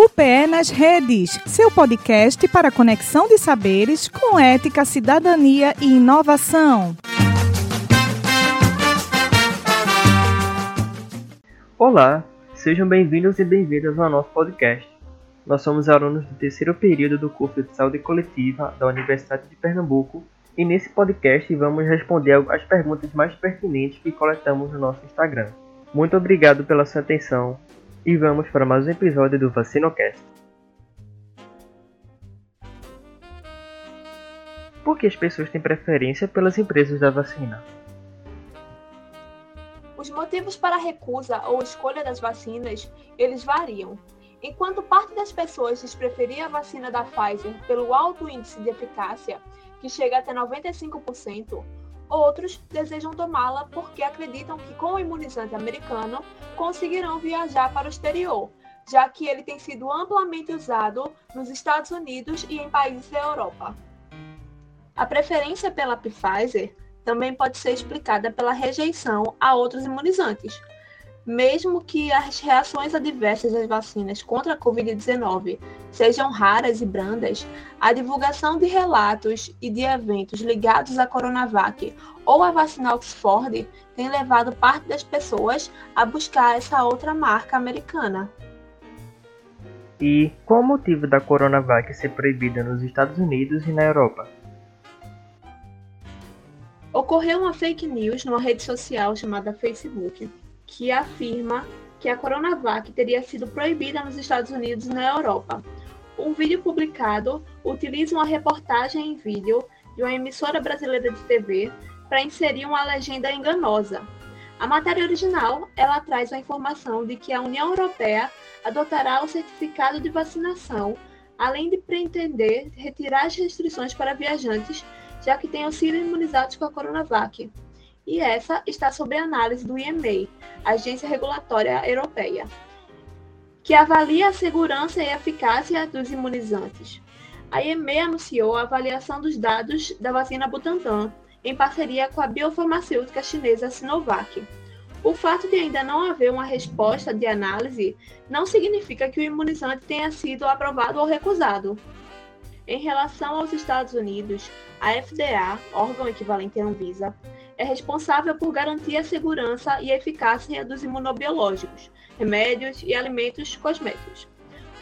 CBE nas redes, seu podcast para conexão de saberes com ética, cidadania e inovação. Olá, sejam bem-vindos e bem-vindas ao nosso podcast. Nós somos alunos do terceiro período do curso de Saúde Coletiva da Universidade de Pernambuco e nesse podcast vamos responder as perguntas mais pertinentes que coletamos no nosso Instagram. Muito obrigado pela sua atenção e vamos para mais um episódio do VacinoCast. Por que as pessoas têm preferência pelas empresas da vacina? Os motivos para a recusa ou escolha das vacinas, eles variam. Enquanto parte das pessoas diz a vacina da Pfizer pelo alto índice de eficácia, que chega até 95%, Outros desejam tomá-la porque acreditam que com o imunizante americano conseguirão viajar para o exterior, já que ele tem sido amplamente usado nos Estados Unidos e em países da Europa. A preferência pela Pfizer também pode ser explicada pela rejeição a outros imunizantes, mesmo que as reações adversas das vacinas contra a Covid-19 sejam raras e brandas, a divulgação de relatos e de eventos ligados à Coronavac ou à vacina Oxford tem levado parte das pessoas a buscar essa outra marca americana. E qual o motivo da Coronavac ser proibida nos Estados Unidos e na Europa? Ocorreu uma fake news numa rede social chamada Facebook que afirma que a Coronavac teria sido proibida nos Estados Unidos e na Europa. Um vídeo publicado utiliza uma reportagem em vídeo de uma emissora brasileira de TV para inserir uma legenda enganosa. A matéria original ela traz a informação de que a União Europeia adotará o certificado de vacinação, além de pretender retirar as restrições para viajantes, já que tenham sido imunizados com a Coronavac e essa está sob análise do IMA, Agência Regulatória Europeia, que avalia a segurança e eficácia dos imunizantes. A IMA anunciou a avaliação dos dados da vacina Butantan, em parceria com a biofarmacêutica chinesa Sinovac. O fato de ainda não haver uma resposta de análise não significa que o imunizante tenha sido aprovado ou recusado. Em relação aos Estados Unidos, a FDA, órgão equivalente à Anvisa, é responsável por garantir a segurança e eficácia dos imunobiológicos, remédios e alimentos cosméticos.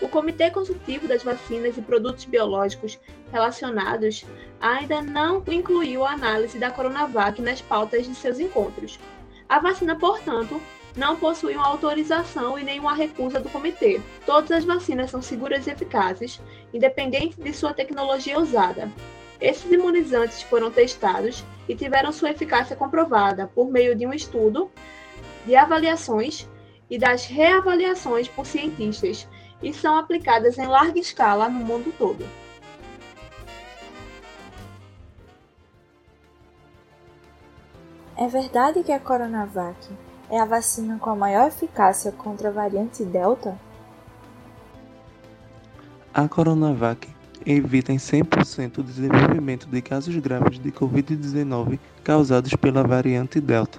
O Comitê Consultivo das Vacinas e Produtos Biológicos relacionados ainda não incluiu a análise da Coronavac nas pautas de seus encontros. A vacina, portanto, não possui uma autorização e nenhuma recusa do comitê. Todas as vacinas são seguras e eficazes, independente de sua tecnologia usada. Esses imunizantes foram testados e tiveram sua eficácia comprovada por meio de um estudo de avaliações e das reavaliações por cientistas e são aplicadas em larga escala no mundo todo. É verdade que a Coronavac é a vacina com a maior eficácia contra a variante Delta? A Coronavac evita em 100% o desenvolvimento de casos graves de Covid-19 causados pela variante Delta.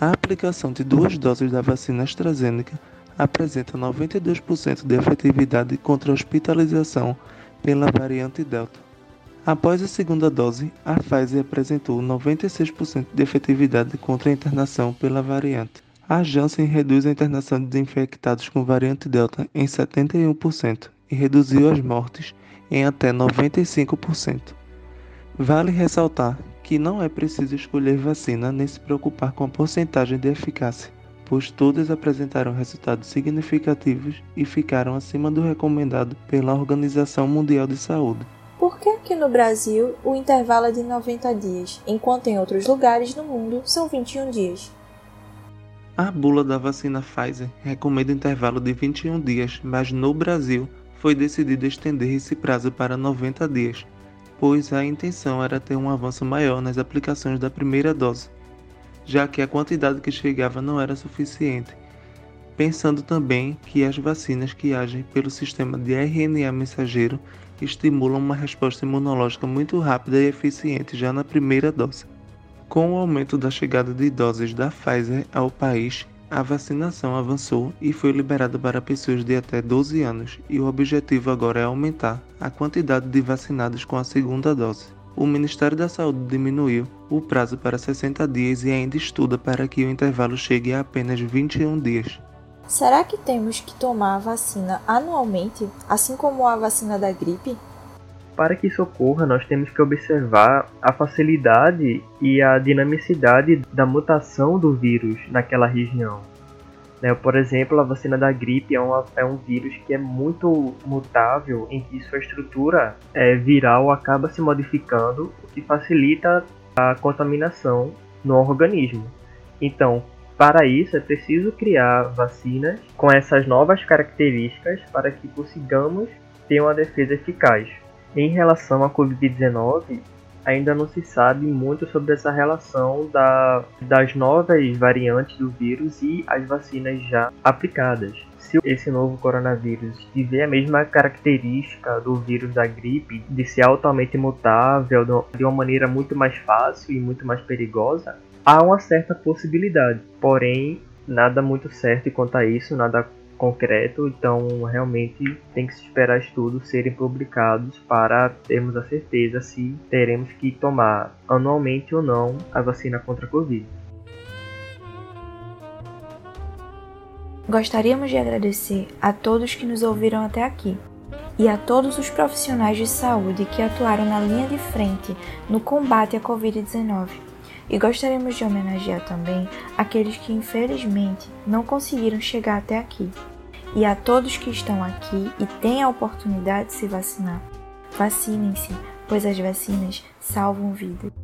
A aplicação de duas doses da vacina AstraZeneca apresenta 92% de efetividade contra a hospitalização pela variante Delta. Após a segunda dose, a Pfizer apresentou 96% de efetividade contra a internação pela variante. A Janssen reduz a internação de infectados com variante Delta em 71% e reduziu as mortes em até 95%. Vale ressaltar que não é preciso escolher vacina nem se preocupar com a porcentagem de eficácia, pois todas apresentaram resultados significativos e ficaram acima do recomendado pela Organização Mundial de Saúde. Por que aqui no Brasil o intervalo é de 90 dias, enquanto em outros lugares no mundo são 21 dias? A bula da vacina Pfizer recomenda intervalo de 21 dias, mas no Brasil foi decidido estender esse prazo para 90 dias, pois a intenção era ter um avanço maior nas aplicações da primeira dose, já que a quantidade que chegava não era suficiente. Pensando também que as vacinas que agem pelo sistema de RNA mensageiro estimulam uma resposta imunológica muito rápida e eficiente já na primeira dose. Com o aumento da chegada de doses da Pfizer ao país, a vacinação avançou e foi liberada para pessoas de até 12 anos, e o objetivo agora é aumentar a quantidade de vacinados com a segunda dose. O Ministério da Saúde diminuiu o prazo para 60 dias e ainda estuda para que o intervalo chegue a apenas 21 dias. Será que temos que tomar a vacina anualmente, assim como a vacina da gripe? Para que isso ocorra, nós temos que observar a facilidade e a dinamicidade da mutação do vírus naquela região. Né? Por exemplo, a vacina da gripe é, uma, é, um vírus que é muito mutável, em que sua estrutura é, viral acaba se modificando, o que facilita a contaminação no organismo. Então, para isso, é preciso criar vacinas com essas novas características para que consigamos ter uma defesa eficaz. Em relação à Covid-19, ainda não se sabe muito sobre essa relação da, das novas variantes do vírus e as vacinas já aplicadas. Se esse novo coronavírus tiver a mesma característica do vírus da gripe, de ser altamente mutável, de uma maneira muito mais fácil e muito mais perigosa, há uma certa possibilidade. Porém, nada muito certo quanto a isso, nada concreto, então realmente tem que se esperar estudos serem publicados para termos a certeza se teremos que tomar anualmente ou não a vacina contra a Covid. Gostaríamos de agradecer a todos que nos ouviram até aqui e a todos os profissionais de saúde que atuaram na linha de frente no combate à Covid-19. E gostaríamos de homenagear também aqueles que infelizmente não conseguiram chegar até aqui. E a todos que estão aqui e têm a oportunidade de se vacinar, vacinem-se, pois as vacinas salvam vidas.